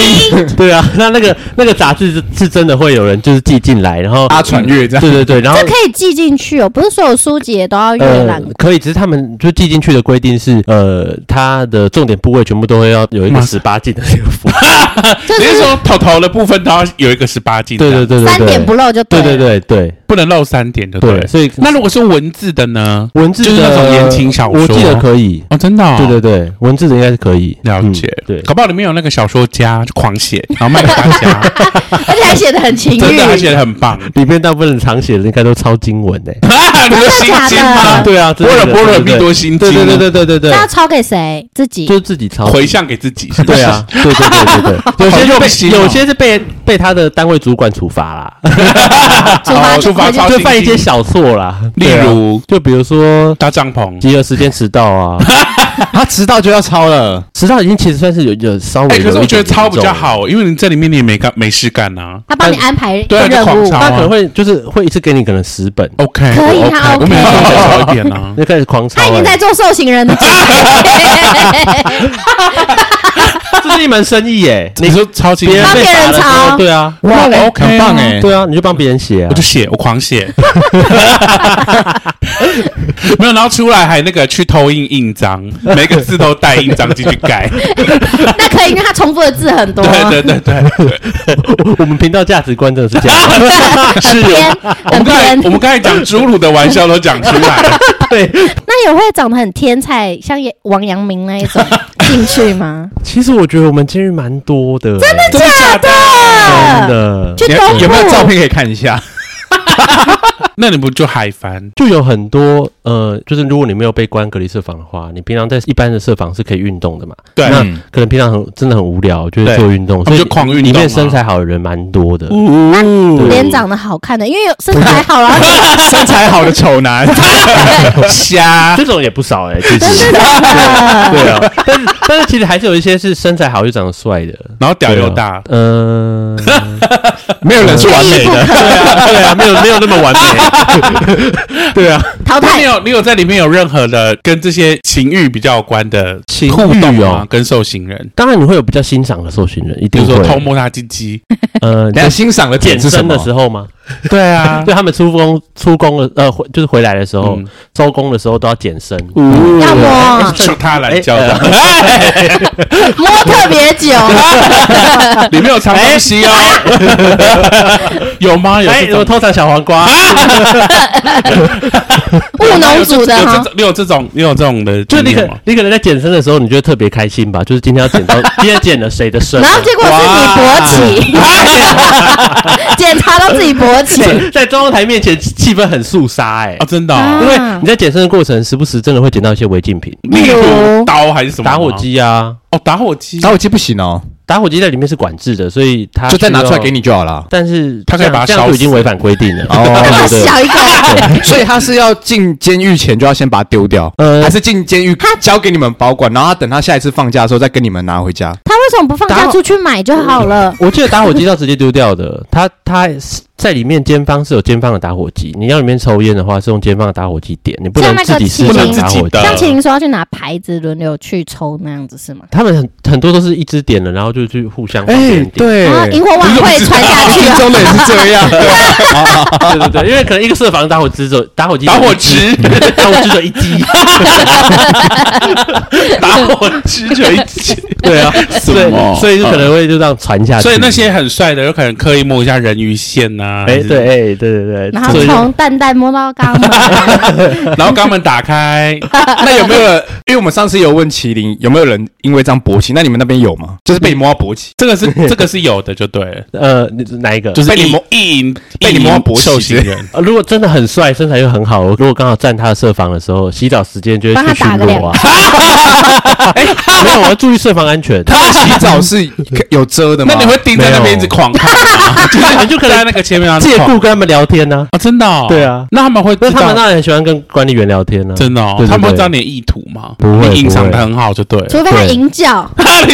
对啊，那那个那个杂志是是真的会有人就是寄进来，然后他传阅这样。对对对，然后这可以寄进去哦，不是所有书籍也都要阅览。可以，只是他们就寄进去的规定是，呃，它的重点部位全部都会要有一个十八禁的那个符。你是说头头的部分都要有一个十八禁？对对对对，三点不漏就对。对对对对，不能漏三点的。对，所以那如果是文字的呢？文字就是那种言情小说，我记得可以哦，真的。对对对，文字的应该是可以了解。对，搞不好里面有那个小说家就狂写，然后卖给大家，而且还写的很情欲，真的还写的很棒。里面大部分人常写的应该都抄经文诶，真的假的？对啊，波若波若蜜多心经。对对对对对对要抄给谁？自己就自己抄，回向给自己。对啊，对对对对对。有些就被有些是被被他的单位主管处罚啦，处罚处罚就犯一些小错啦，例如就比如说搭帐篷、集合时间迟到啊。他迟到就要抄了，迟到已经其实算是有有稍微。可是我觉得抄比较好，因为你在里面你也没干没事干啊。他帮你安排对任务，他可能会就是会一次给你可能十本，OK，可以他 OK，我每次都少一点啊，就开始狂抄。他已经在做受刑人的，这是一门生意耶。你说抄别人，帮别人抄，对啊，哇，OK，很棒哎，对啊，你就帮别人写啊，我就写，我狂写。没有，然后出来还那个去偷印印章，每个字都带印章进去改。那可以，因为他重复的字很多。对对对对，我们频道价值观真的是这样，是偏。我们刚才我们刚才讲猪乳的玩笑都讲出来了。对，那有会长得很天才，像王阳明那一种 进去吗？其实我觉得我们监狱蛮多的，真的假的？真的。有没有照片可以看一下？那你不就嗨翻？就有很多呃，就是如果你没有被关隔离设防的话，你平常在一般的设防是可以运动的嘛？对，那可能平常很真的很无聊，就是做运动，所以就狂运动。里面身材好的人蛮多的，脸长得好看的，因为有身材好了，身材好的丑男，瞎。这种也不少哎，其实。对啊，但是但是其实还是有一些是身材好又长得帅的，然后屌又大，嗯，没有人是完美的，对啊，对啊，没有没有那么完美，对啊，淘汰。你有你有在里面有任何的跟这些情欲比较有关的互动哦？跟受刑人，当然你会有比较欣赏的受刑人，一定说偷摸他鸡鸡，呃，你欣赏的健身的时候吗？对啊，就他们出工出工的呃，回就是回来的时候，收工的时候都要健身，要摸，就他来教的，摸特别久，里面有藏东西哦，有吗？有，有偷藏小黄瓜，务农组的哈，你有这种，你有这种的，就你可你可能在健身的时候，你觉得特别开心吧？就是今天要剪到，今天剪了谁的身，然后结果是你勃起，检查到自己勃起，在中央台面前气氛很肃杀哎，啊真的，因为你在健身的过程，时不时真的会捡到一些违禁品，例如刀还是什么打火机啊？哦，打火机，打火机不行哦。打火机在里面是管制的，所以他就再拿出来给你就好了。但是他可以把它烧，已经违反规定了。哦，小一个，所以他是要进监狱前就要先把它丢掉，呃，还是进监狱交给你们保管，然后他等他下一次放假的时候再跟你们拿回家。他为什么不放假出去买就好了？我记得打火机要直接丢掉的，他他。在里面监方是有监方的打火机，你要里面抽烟的话是用监方的打火机点，你不能自己试着打火机。像麒麟说要去拿牌子轮流去抽那样子是吗？他们很很多都是一支点了，然后就去互相哎对，然后萤火晚会传下去，中的也是这样，对对对，因为可能一个设防打火机就打火机 打火机打火机就一击，打火机就一机，对啊，所以所以就可能会就这样传下去。所以那些很帅的有可能刻意摸一下人鱼线呐。哎，对，哎，对对对，然后从蛋蛋摸到肛门，然后肛门打开，那有没有？因为我们上次有问麒麟有没有人因为这样勃起，那你们那边有吗？就是被你摸到勃起，这个是这个是有的，就对了。呃，哪一个？就是被你摸，意被你摸到勃起的人。如果真的很帅，身材又很好，如果刚好站他的设防的时候，洗澡时间就会去巡逻啊。哎，没有，我要注意设防安全。他洗澡是有遮的吗？那你会盯在那边一直狂看吗？就是你就可以在那个前面。借故跟他们聊天呢？啊，真的？对啊，那他们会，那他们当然很喜欢跟管理员聊天呢。真的哦，他们会知道你的意图吗？不会，隐藏的很好，就对。除非他淫叫，他们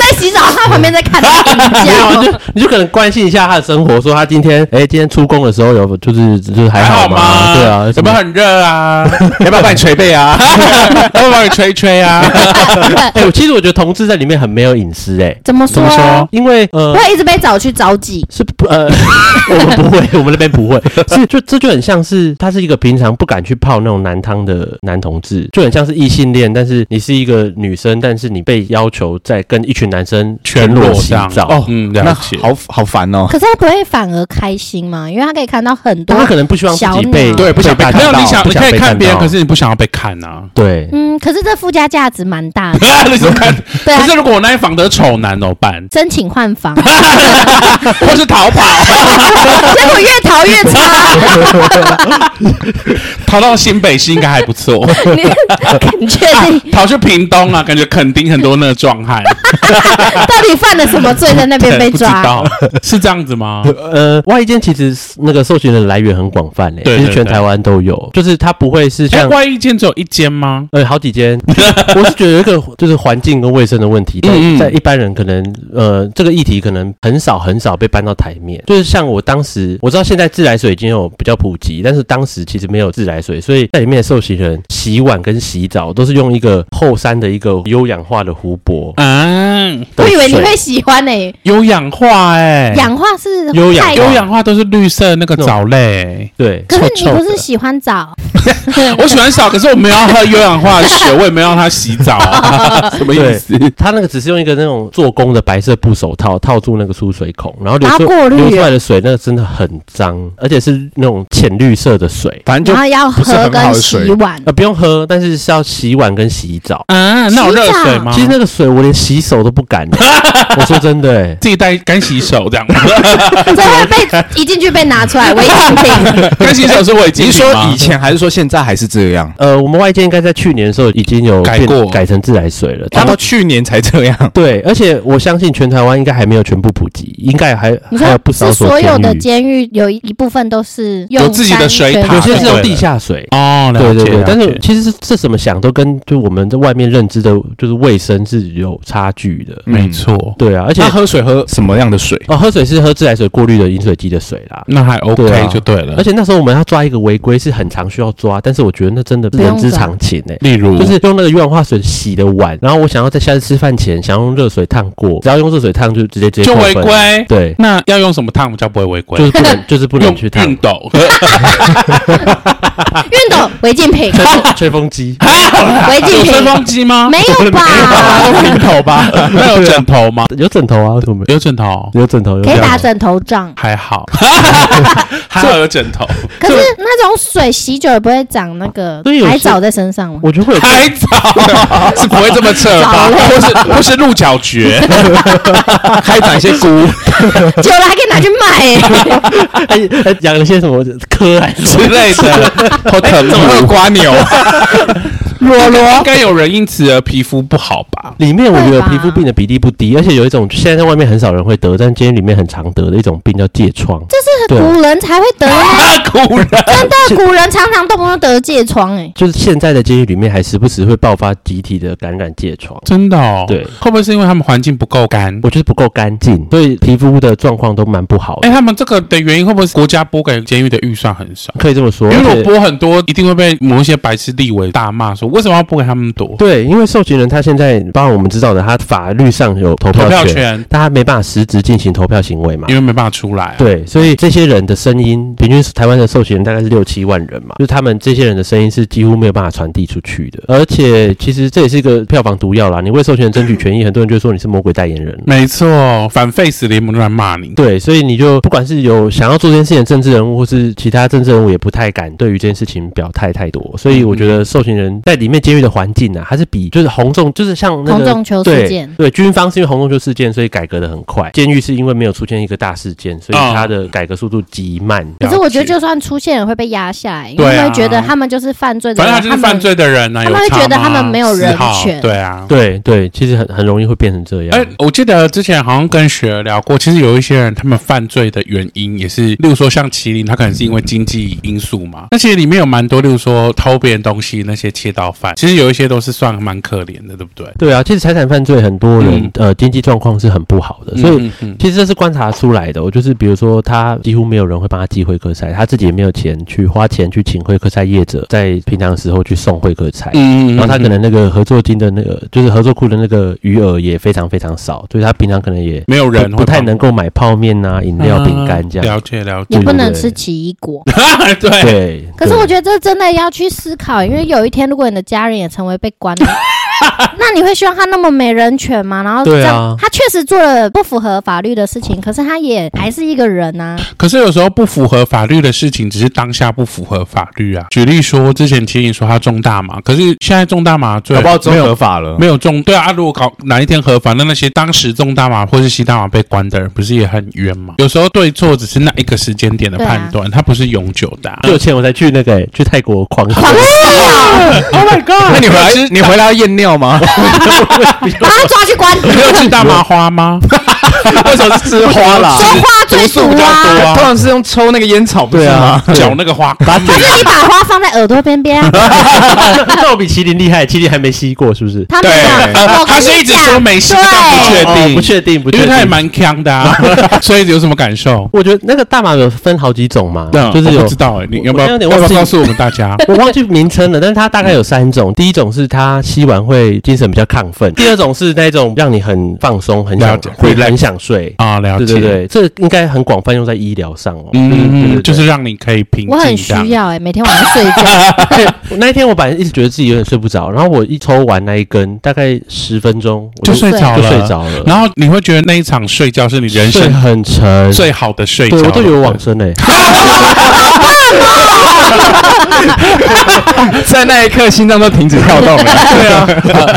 在洗澡，他旁边在看他。就你就可能关心一下他的生活，说他今天哎，今天出工的时候有就是就是还好吗？对啊，有没有很热啊？要不要帮你捶背啊？要不要帮你吹吹啊？哎，我其实我觉得同志在里面很没有隐私，哎，怎么说？因为呃，会一直被找去。着急是不呃，我们不会，我们那边不会，是就这就很像是他是一个平常不敢去泡那种男汤的男同志，就很像是异性恋，但是你是一个女生，但是你被要求在跟一群男生全裸洗澡哦，嗯，那好好烦哦。可是他不会反而开心吗？因为他可以看到很多，他可能不希望自己被对，不想被看到，没有你想你可以看别人，可是你不想要被看啊。对，嗯，可是这附加价值蛮大的。你怎么看？对，可是如果我那一房的丑男怎么办？申请换房。或是逃跑，结果越逃越差，逃到新北市应该还不错。你确定？逃去屏东啊，感觉肯定很多那个壮汉。到底犯了什么罪，在那边被抓？是这样子吗？呃，外衣间其实那个受刑人来源很广泛诶，其实全台湾都有。就是他不会是像外衣间只有一间吗？呃，好几间。我是觉得有一个就是环境跟卫生的问题，在一般人可能呃这个议题可能很少很少被。搬到台面，就是像我当时，我知道现在自来水已经有比较普及，但是当时其实没有自来水，所以在里面的受刑人洗碗跟洗澡都是用一个后山的一个优氧化的湖泊。嗯，我以为你会喜欢呢、欸，有氧化哎、欸，氧化是优氧，优氧化都是绿色那个藻类、欸，对。可是你不是喜欢澡？我喜欢澡，可是我没有要喝优氧化的水，我也没有让他洗澡，什么意思？他那个只是用一个那种做工的白色布手套套住那个出水孔，然后。流出流出来的水，那个真的很脏，而且是那种浅绿色的水，反正就要喝跟洗碗，呃，不用喝，但是是要洗碗跟洗澡。啊，那有热水吗？其实那个水我连洗手都不敢。我说真的，哎，自己带干洗手这样，真的被 一进去被拿出来违禁品。干洗手是违禁？你说以前还是说现在还是这样？呃，我们外界应该在去年的时候已经有改过，改成自来水了。他到去年才这样。对，而且我相信全台湾应该还没有全部普及，应该还还有不少所。所有的监狱有一部分都是有自己的水塔，有些是用地下水。哦，对对对。但是其实是这怎么想都跟就我们在外面认知的，就是卫生是有差距的。没错，对啊。而且喝水喝什么样的水？哦，喝水是喝自来水过滤的饮水机的水啦。那还 OK 就对了。而且那时候我们要抓一个违规是很常需要抓，但是我觉得那真的人之常情诶。例如，就是用那个鱼碗化水洗的碗，然后我想要在下次吃饭前想要用热水烫过，只要用热水烫就直接直接就违规。对，那要用什么烫叫不会违规？就是不能，就是不能去烫。熨斗，熨斗违禁品。吹风机，违禁品。吹风机吗？没有吧？枕头吧？那有枕头吗？有枕头啊？什么？有枕头，有枕头，可以打枕头仗。还好，还好有枕头。可是那种水洗久了不会长那个海藻在身上吗？我觉得会有海藻，是不会这么扯吧？或是或是鹿角蕨，还长一些菇，久了还可以拿去卖。还 还养了些什么科还之类的，好疼，怎么会有蜗牛？罗罗，应该有人因此而皮肤不好吧？里面我觉得皮肤病的比例不低，而且有一种现在在外面很少人会得，但监狱里面很常得的一种病叫疥疮。这是古人才会得的，古人真的古人常常动不动得疥疮，哎，就是现在的监狱里面还时不时会爆发集体的感染疥疮，真的哦。对，会不会是因为他们环境不够干？我觉得不够干净，所以皮肤的状况都蛮不好的。哎，他们这个的原因会不会是国家拨给监狱的预算很少？可以这么说，因为我拨很多，一定会被某一些白痴立委大骂说，为什么要不给他们？对，因为受刑人他现在，包括我们知道的，他法律上有投票权，但他没办法实质进行投票行为嘛，因为没办法出来。对，所以这些人的声音，平均台湾的受刑人大概是六七万人嘛，就是他们这些人的声音是几乎没有办法传递出去的。而且，其实这也是一个票房毒药啦。你为受刑人争取权益，很多人就说你是魔鬼代言人。没错，反废死联盟都来骂你。对，所以你就不管是有想要做这件事情的政治人物，或是其他政治人物，也不太敢对于这件事情表态太多。所以我觉得受刑人在里面监狱的环境啊，还是比。就是红中，就是像那个洪仲丘事件，对，对，军方是因为洪仲丘事件，所以改革的很快。监狱是因为没有出现一个大事件，所以它的改革速度极慢。可是我觉得，就算出现也，会被压下来，因为会觉得他们就是犯罪的人，反正他就是犯罪的人啊，他们会觉得他们没有人权。对啊，对对，其实很很容易会变成这样。哎，我记得之前好像跟雪儿聊过，其实有一些人他们犯罪的原因也是，例如说像麒麟，他可能是因为经济因素嘛。那其实里面有蛮多，例如说偷别人东西那些窃盗犯，其实有一些都是算蛮可怜的，对不对？对啊，其实财产犯罪很多人、嗯、呃经济状况是很不好的，所以其实这是观察出来的。我就是比如说他几乎没有人会帮他寄会客菜，他自己也没有钱去花钱去请会客菜业者在平常的时候去送会客菜，嗯，然后他可能那个合作金的那个就是合作库的那个余额也非常非常少，所以他平常可能也没有人不太能够买泡面啊、饮料、饼干这样。了解了解，也不能吃奇异果。对对。可是我觉得这真的要去思考，因为有一天如果你的家人也成为被关的。那你会希望他那么没人权吗？然后这样，对啊，他确实做了不符合法律的事情，可是他也还是一个人呐、啊。可是有时候不符合法律的事情，只是当下不符合法律啊。举例说，之前其实你说他重大麻，可是现在重大麻最搞不好合法了，没有中对啊。如果搞哪一天合法，那那些当时重大麻或是吸大麻被关的人，不是也很冤吗？有时候对错只是那一个时间点的判断，他、啊、不是永久的、啊。有钱我才去那个、欸、去泰国狂狂吸，Oh my god！那你回来你回来要验尿吗？把他抓去关。你没有吃大麻花吗？为什么是吃花啦？说花最毒啊！通常是用抽那个烟草，不是啊，嚼那个花。还是你把花放在耳朵边边？那我比麒麟厉害，麒麟还没吸过，是不是？他没有，他是一直说没吸，但不确定，不确定，不确定，因为他也蛮强的啊。所以有什么感受？我觉得那个大麻有分好几种嘛，就是有不知道哎，你要不要？要不要告诉我们大家？我忘记名称了，但是它大概有三种。第一种是它吸完会精神比较亢奋，第二种是那种让你很放松，很想会很想睡啊。了解，对对对，这应该很广泛用在医疗上哦。嗯嗯，就是让你可以平静。我很需要哎，每天晚上睡觉。那一天我本来一直觉得自己有点睡不着，然后我一抽完那一根，大概十分钟就睡着了，就睡着了。然后你会觉得那一场睡觉是你人生很沉最好的睡觉，我都以为往生嘞。在那一刻，心脏都停止跳动了。对啊，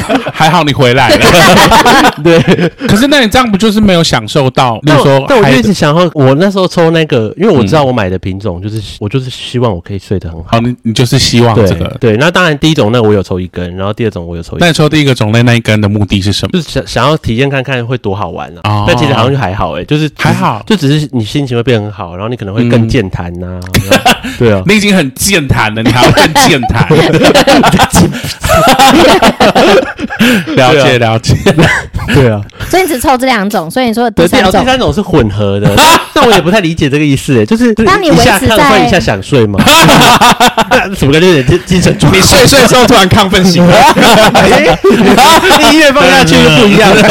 还好你回来了。对，可是那你这样不就是没有享受到？比如说，但我就一直想要，我那时候抽那个，因为我知道我买的品种就是，我就是希望我可以睡得很好。你你就是希望这个对。那当然，第一种那我有抽一根，然后第二种我有抽一根。那你抽第一个种类那一根的目的是什么？就是想想要体验看看会多好玩啊。但其实好像就还好哎，就是还好，就只是你心情会变很好，然后你可能会更健谈呐。对啊，你已经很健谈了，你还要更健谈。了 解了解，对啊。所以你只抽这两种，所以你说第三种，第三种是混合的。但我也不太理解这个意思，哎，就是当你维持在一下想睡吗？什么感觉？有点精神？你睡睡的时候突然亢奋醒了，音乐放下去就不一样了。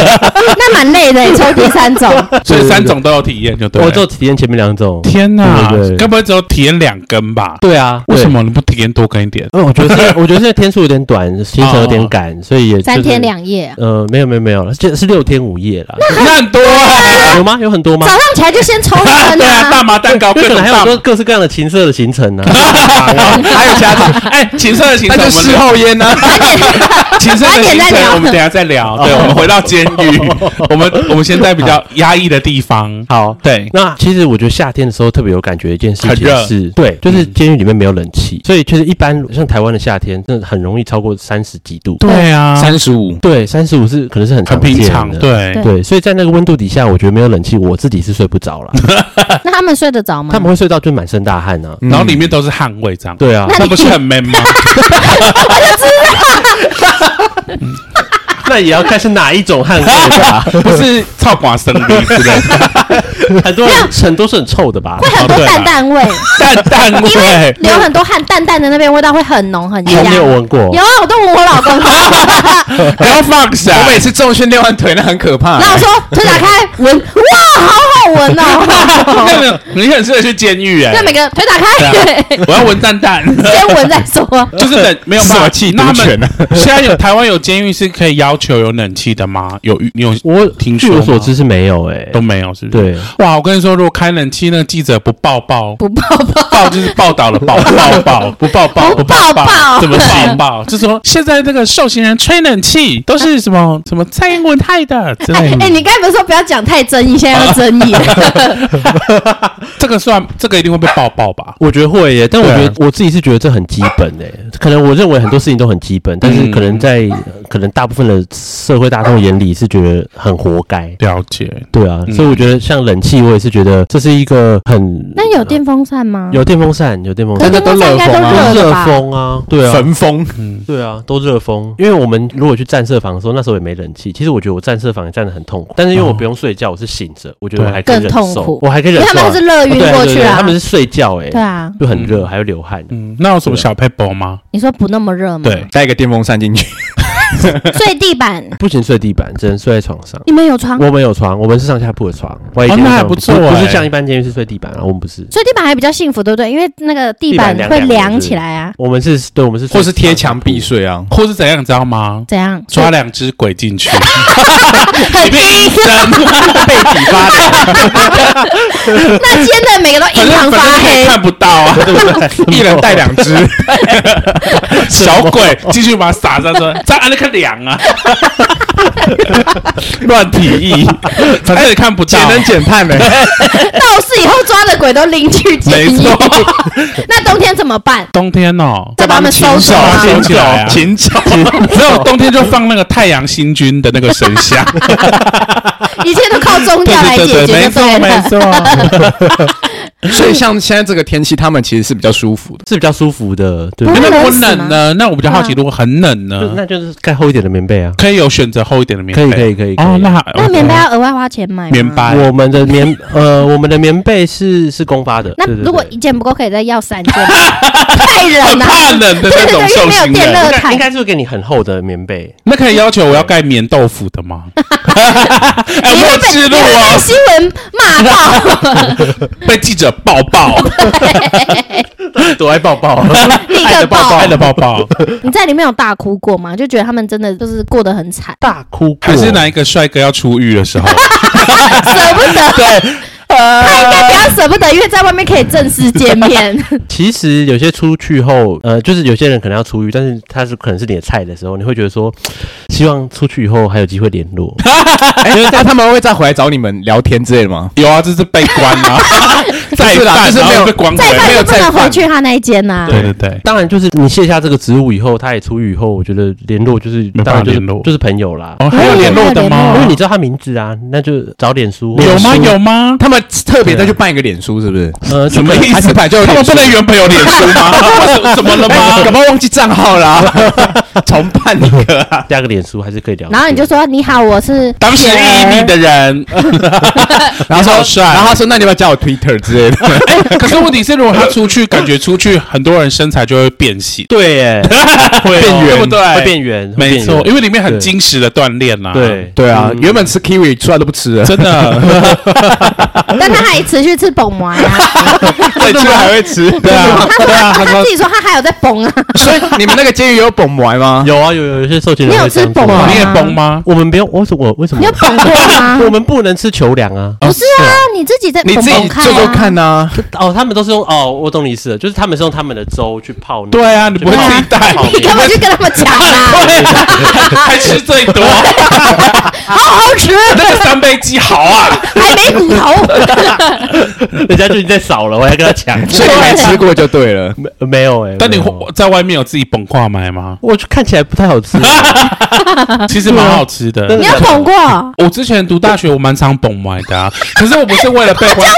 那蛮累的，抽第三种，所以三种都有体验，就对。我就体验前面两种。天哪，该不会只有体验两根吧？对啊，为什么你不体验多根一点？嗯，我觉得是，我觉得现在天数有点短，行程有点赶，所以也三天两夜。呃，没有没有没有了，这是六天五夜了。那很多啊？有吗？有很多吗？早上起来就先抽。对啊，大麻蛋糕，可能还有很多各式各样的情色的行程呢。还有其他的，哎，情色的行程，那就事后烟呢。情色的行程，我们等下再聊。对，我们回到监狱，我们我们现在比较压抑的地方。好，对。那其实我觉得夏天的时候特别有感觉一件事情是，对，就是监狱里面没有冷气，所以其实一般像台湾的夏天，真的很容易超过三十几度。对啊，三十五，对，三十五是可能是很常见的。对对，所以在那个温度底下，我觉得没有冷气，我自己是睡不着了。那他们睡得着吗？他们会睡到就满身大汗呢，然后里面都是汗味，这样。对啊，那不是很 man 吗？我就知道。那也要看是哪一种汗味吧，不是臭寡生的之类的，很多人很多是很臭的吧？会很多淡淡味，淡淡味，流很多汗，淡淡的那边味道会很浓很香。你有闻过？有啊，我都闻我老公。不要放下，我每次重训练完腿，那很可怕。那我说腿打开闻，哇，好好闻哦。没有没有你很适合去监狱哎。那每个腿打开，我要闻淡淡，先闻再说。就是等没有办法气，那他们现在有台湾有监狱是可以要。求有冷气的吗？有你有我听据我所知是没有哎，都没有是不是？对，哇！我跟你说，如果开冷气，那个记者不报报，不报报，报就是报道了，报报报，不报报，不报报，怎么行报？就是说现在那个受刑人吹冷气都是什么 什么蔡英文害的之类的。哎，你刚才不是说不要讲太争议，现在要争议。这个算这个一定会被报报吧？我觉得会耶，但我觉得我自己是觉得这很基本哎，可能我认为很多事情都很基本，但是可能在可能大部分的。社会大众眼里是觉得很活该，了解，对啊，所以我觉得像冷气，我也是觉得这是一个很。那有电风扇吗？有电风扇，有电风扇，那都热风啊，热风啊，对啊，焚风，嗯，对啊，都热风。因为我们如果去战舍房的时候，那时候也没冷气。其实我觉得我战舍房也站得很痛苦，但是因为我不用睡觉，我是醒着，我觉得我还可以忍受，我还可以忍受。他们是热晕过去啊，他们是睡觉，哎，对啊，就很热，还要流汗。嗯，那有什么小撇步吗？你说不那么热吗？对，带一个电风扇进去。睡地板不行，睡地板只能睡在床上。你们有床？我们有床，我们是上下铺的床。哦，那还不错，不是像一般监狱是睡地板啊，我们不是。睡地板还比较幸福，对不对？因为那个地板会凉起来啊。我们是对，我们是或是贴墙壁睡啊，或是怎样，你知道吗？怎样？抓两只鬼进去，很阴森，背脊发凉。那煎的每个都印堂发黑，看不到啊，对不对？一人带两只小鬼进去，把它撒上说，这个凉啊。乱提议，反正也看不到，节能减碳呢。道士以后抓的鬼都拎去监狱。那冬天怎么办？冬天哦，再把他们收走，捡起来啊，捡走。没有，冬天就放那个太阳星君的那个神像。一切都靠宗教来解决，没错，没错。所以像现在这个天气，他们其实是比较舒服的，是比较舒服的。对，那不冷呢？那我比较好奇，如果很冷呢？那就是盖厚一点的棉被啊。可以有选择厚一点的棉被，可以，可以，可以。哦，那那棉被要额外花钱买。棉被，我们的棉呃，我们的棉被是是公发的。那如果一件不够，可以再要三件。太冷了，怕冷的那种受刑人。应该是给你很厚的棉被。那可以要求我要盖棉豆腐的吗？哎，我记录啊！新闻骂爆，被记者爆爆。多爱抱抱，立刻抱抱，爱的抱抱。你在里面有大哭过吗？就觉得他们真的就是过得很惨。大哭过，还是哪一个帅哥要出狱的时候，舍不得。对，他应该比较舍舍不得，因为在外面可以正式见面。其实有些出去后，呃，就是有些人可能要出狱，但是他是可能是你的菜的时候，你会觉得说，希望出去以后还有机会联络。因为他们会再回来找你们聊天之类的吗？有啊，这是被关啊。再犯就是没有被关，再犯就不能回去他那一间呐。对对对，当然就是你卸下这个职务以后，他也出狱以后，我觉得联络就是当然就是就是朋友啦。哦，还有联络的吗？因为你知道他名字啊，那就找脸书。有吗？有吗？他们特别再去办一个脸书，是不是？呃，什么意思？就他们不能原本有脸书吗？怎么了吗？干嘛忘记账号了？重办一个，加个脸书还是可以聊。然后你就说你好，我是当时异地的人。然后说，然后他说那你要不要加我 Twitter 之类的？哎，可是问题是，如果他出去，感觉出去很多人身材就会变形。对耶，会变圆，对不对？会变圆，没错，因为里面很精实的锻炼呐。对对啊，原本吃 Kiwi 出来都不吃了，真的。但他还持续吃蹦麻呀，对，居然还会吃。对啊，对啊，他自己说他还有在蹦啊。所以你们那个监狱有蹦麻吗？有啊，有有一些受刑人。你有吃蹦麻？你也蹦吗？我们不用，为什么？为什么？你有蹦过吗？我们不能吃球粮啊。不是啊，你自己在你自己做做看呐。哦，他们都是用哦，我懂你意思了，就是他们是用他们的粥去泡。对啊，你不会自己带？你干嘛去跟他们抢啊？还吃最多，好好吃。那个三杯鸡好啊，还没骨头。人家就已经在扫了，我还跟他抢，所以没吃过就对了。没没有哎，但你在外面有自己捧跨买吗？我看起来不太好吃，其实蛮好吃的。你要捧过？我之前读大学，我蛮常捧买的啊。可是我不是为了被关，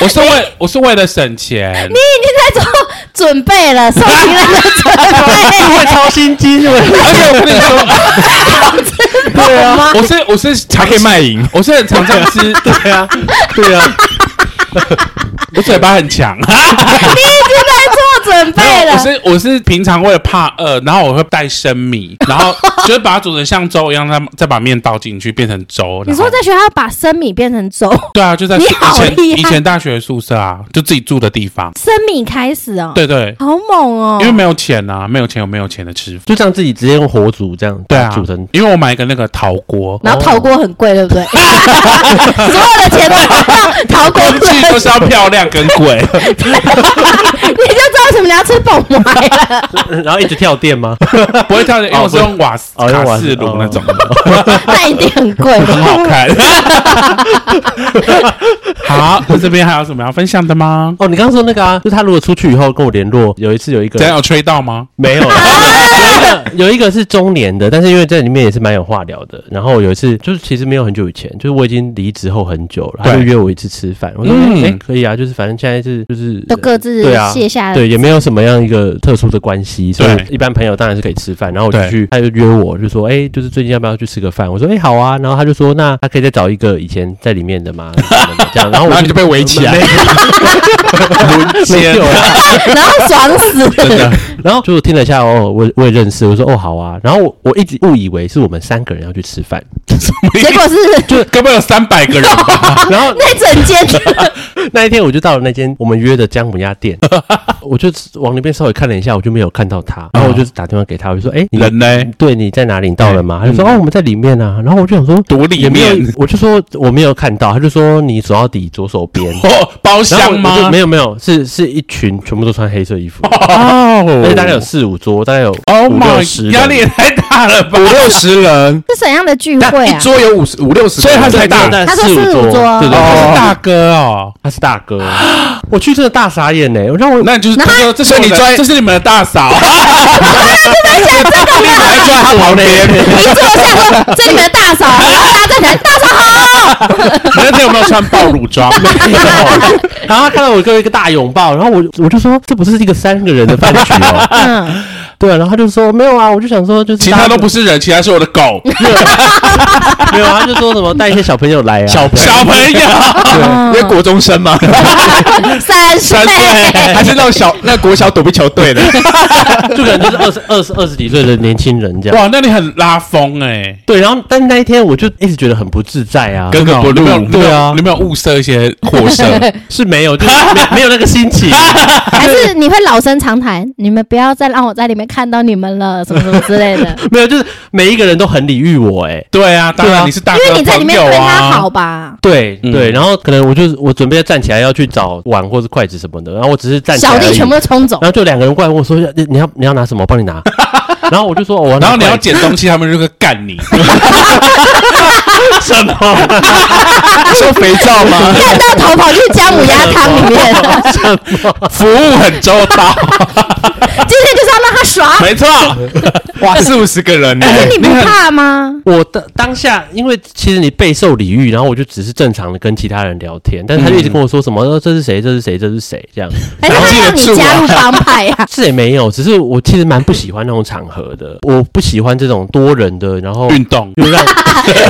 我是为我是为了省钱。你已经在做准备了，受刑人的准备，会操心机是不是，而且我跟你说，对啊，我是我是茶可以卖淫，我是很常这样吃，对啊，对啊。我嘴巴很强，你已经在做准备了。我是我是平常为了怕饿，然后我会带生米，然后就是把它煮成像粥一样，再再把面倒进去变成粥。你说在学校把生米变成粥？对啊，就在以前以前大学宿舍啊，就自己住的地方。生米开始哦，对对，好猛哦，因为没有钱啊，没有钱有没有钱的吃，就这样自己直接用火煮这样，对啊，煮成。因为我买一个那个陶锅，然后陶锅很贵，对不对？所有的钱都要陶锅。都是要漂亮跟贵，你就知道为什么你要吃爆米了。然后一直跳电吗？不会跳电，因为我是用瓦斯、卡式炉那种的。那一定很贵，很好看。好，那这边还有什么要分享的吗？哦，你刚刚说那个啊，就是他如果出去以后跟我联络，有一次有一个，这样有吹到吗？没有，有一个有一个是中年的，但是因为在里面也是蛮有话聊的。然后有一次就是其实没有很久以前，就是我已经离职后很久了，他就约我一次吃饭。我说哎，可以啊，就是反正现在是就是都各自对啊卸下，对，也没有什么样一个特殊的关系，所以一般朋友当然是可以吃饭。然后我就去，他就约我，就说哎，就是最近要不要去吃个饭？我说哎，好啊。然后他就说那他可以再找一个以前在里面的吗？这样，然后我就被围起来，没有，然后爽死，真的。然后就听了一下哦，我我也认识，我说哦好啊。然后我我一直误以为是我们三个人要去吃饭，结果是就根本有三百个人吧。然 后那整间，那一天我就到了那间我们约的姜母鸭店，我就往那边稍微看了一下，我就没有看到他。然后我就打电话给他，我就说哎，你人呢？对，你在哪里？你到了吗？他就说哦我们在里面啊。然后我就想说躲里面，我就说我没有看到。他就说你走到底左手边 哦，包厢吗？没有没有，是是一群全部都穿黑色衣服 哦，而且大概有四五桌，大概有五六十，压力也太大了吧？五六十人是怎样的聚会啊？一桌有五十五六十，所以他才大，他说四五桌，对对，他是大哥哦，他是大哥。我去真的大傻眼呢，我让我那就是他说这是你专，这是你们的大嫂，就在想这个，你还坐在他旁边，你坐下说这你们的大嫂，然后大家站起来，大嫂好。你那天有没有穿暴乳装？没有。然后他看到我跟我一个大拥抱，然后我我就说这不是一个三个人的饭局哦。嗯。对啊，然后他就说没有啊，我就想说就是其他都不是人，其他是我的狗。没有啊，他就说什么带一些小朋友来啊，小小朋友，因为国中生嘛，三岁还是那种小那国小躲避球队的，就可能就是二十二十二十几岁的年轻人这样。哇，那你很拉风哎。对，然后但那一天我就一直觉得很不自在啊。对啊，你没有物色一些货色？是没有，就是 没没有那个心情。还是你会老生常谈？你们不要再让我在里面看到你们了，什么什么之类的。没有，就是每一个人都很礼遇我，哎，对啊，当然你是大哥，因为你在里面对他好吧？对对，然后可能我就我准备要站起来要去找碗或者筷子什么的，然后我只是站起来，小弟全部都冲走，然后就两个人过来问我说：“你你要你要拿什么？我帮你拿。”然后我就说：“我。”然后你要捡东西，他们就会干你。什么？说肥皂吗？看到头跑去姜母鸭汤里面。服务很周到。今天就是要让他耍。没错。哇，四五十个人呢？你不怕吗？我的当下，因为其实你备受礼遇，然后我就只是正常的跟其他人聊天，但是他就一直跟我说什么：“说这是谁？这是谁？这是谁？”这样。还是他让你加入帮派呀？这也没有，只是我其实蛮不喜欢那种场合的。我不喜欢这种多人的，然后运动，就让。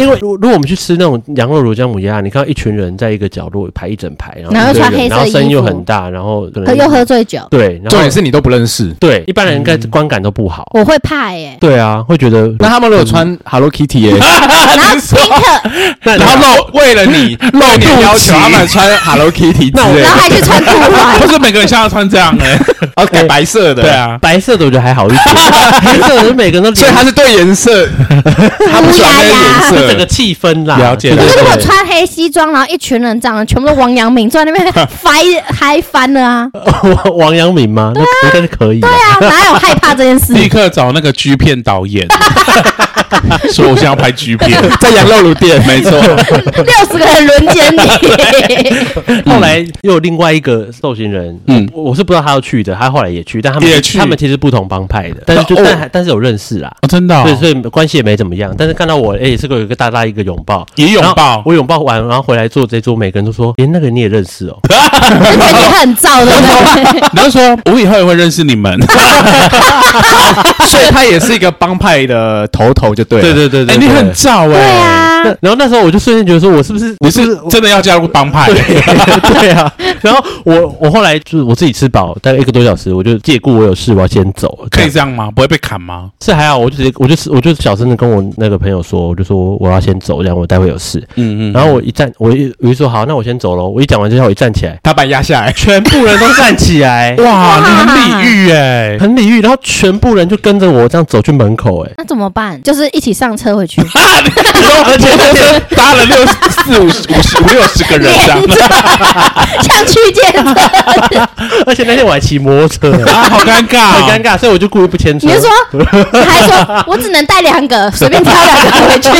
因为如如果我们去吃那种羊肉炉姜母鸭，你看到一群人在一个角落排一整排，然后穿黑色衣服，然后声音又很大，然后可能又喝醉酒，对，重点是你都不认识，对，一般人应该观感都不好。我会怕耶，对啊，会觉得那他们如果穿 Hello Kitty 耶，然后 pink，然后露为了你 露肚要求他们穿 Hello Kitty，那然后还去穿兔环，不是每个人像要穿这样哎，OK 白色的，对啊，白色的我觉得还好一点，黑色的每个人都，所以他是对颜色，他不喜欢那个颜色，整个气氛。啦了解，可是如果穿黑西装，然后一群人这样全部都王阳明坐在那边嗨嗨翻了啊！王阳明吗？那应该是可以。对啊，哪有害怕这件事？立刻找那个 G 片导演，说我现在要拍 G 片，在羊肉炉店，没错，六十个人轮奸你。后来又有另外一个受刑人，嗯，我是不知道他要去的，他后来也去，但他们也去，他们其实不同帮派的，但是就但但是有认识啦，真的，对，所以关系也没怎么样。但是看到我，哎，这个有一个大大一个拥抱，也拥抱，我拥抱完，然后回来坐这桌，每个人都说，连那个你也认识哦，而且你很燥的，然后说，我以后也会认识你们，所以他也是一个帮派的头头，就对，对对对对，哎，你很燥哎，对啊，然后那时候我就瞬间觉得说，我是不是你是真的要加入帮派？对 啊，然后我我后来就是我自己吃饱，大概一个多小时，我就借故我有事，我要先走，可以这样吗？不会被砍吗？是还好，我就直接我就我就小声的跟我那个朋友说，我就说我要先走，这样我待会有事。嗯嗯，然后我一站，我一我就说好，那我先走喽。我一讲完之后，我一站起来，他把你压下来，全部人都站起来，哇，你很礼遇哎，很礼遇。然后全部人就跟着我这样走去门口，哎，那怎么办？就是一起上车回去。而且那天搭了六四五十五十五六十个人这样，像区间车。而且那天我还骑摩托车啊，好尴尬，很尴尬，所以我就故意不牵车。你就说，你还说我只能带两个，随便挑两个回去，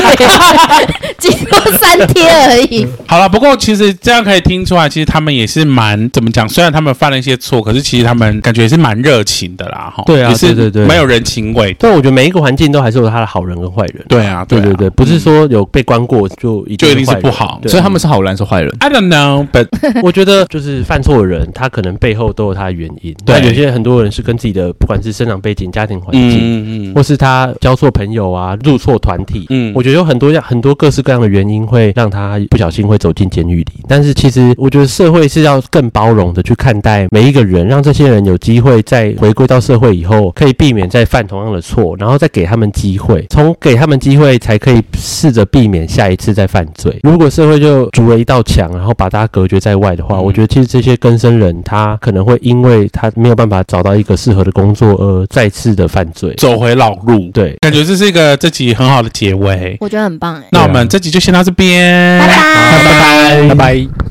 顶多三天而已。好了，不过其实这样可以听出来，其实他们也是蛮怎么讲？虽然他们犯了一些错，可是其实他们感觉也是蛮热情的啦，哈。对啊，对对对，蛮有人情味。但我觉得每一个环境都还是有它的好人跟坏人。对啊，对对对，不是说有被关过就一定是不好，所以他们是好人是坏人？I don't know，but 我觉得就是犯错的人，他可能背后都有他的原因。对，有些很多人是跟自己的不管是生长背景、家庭环境，嗯嗯，或是他交错朋友啊、入错团体，嗯，我觉得有很多样很多各式各样的原因会让他不小心会走进监狱里。但是其实我觉得社会是要更包容的去看待每一个人，让这些人有机会在回归到社会以后，可以避免再犯同样的错，然后再给他们机会，从给他们机会才可以试着避免下一次再犯罪。如果社会就筑了一道墙，然后把大家隔绝在外的话，嗯、我觉得其实这些更生人他可能会因为他没有办法找到一个适合的工作而再次的犯罪，走回老路。对，感觉这是一个这集很好的结尾，我觉得很棒哎。那我们这集就先到这边，拜拜，拜拜，拜拜。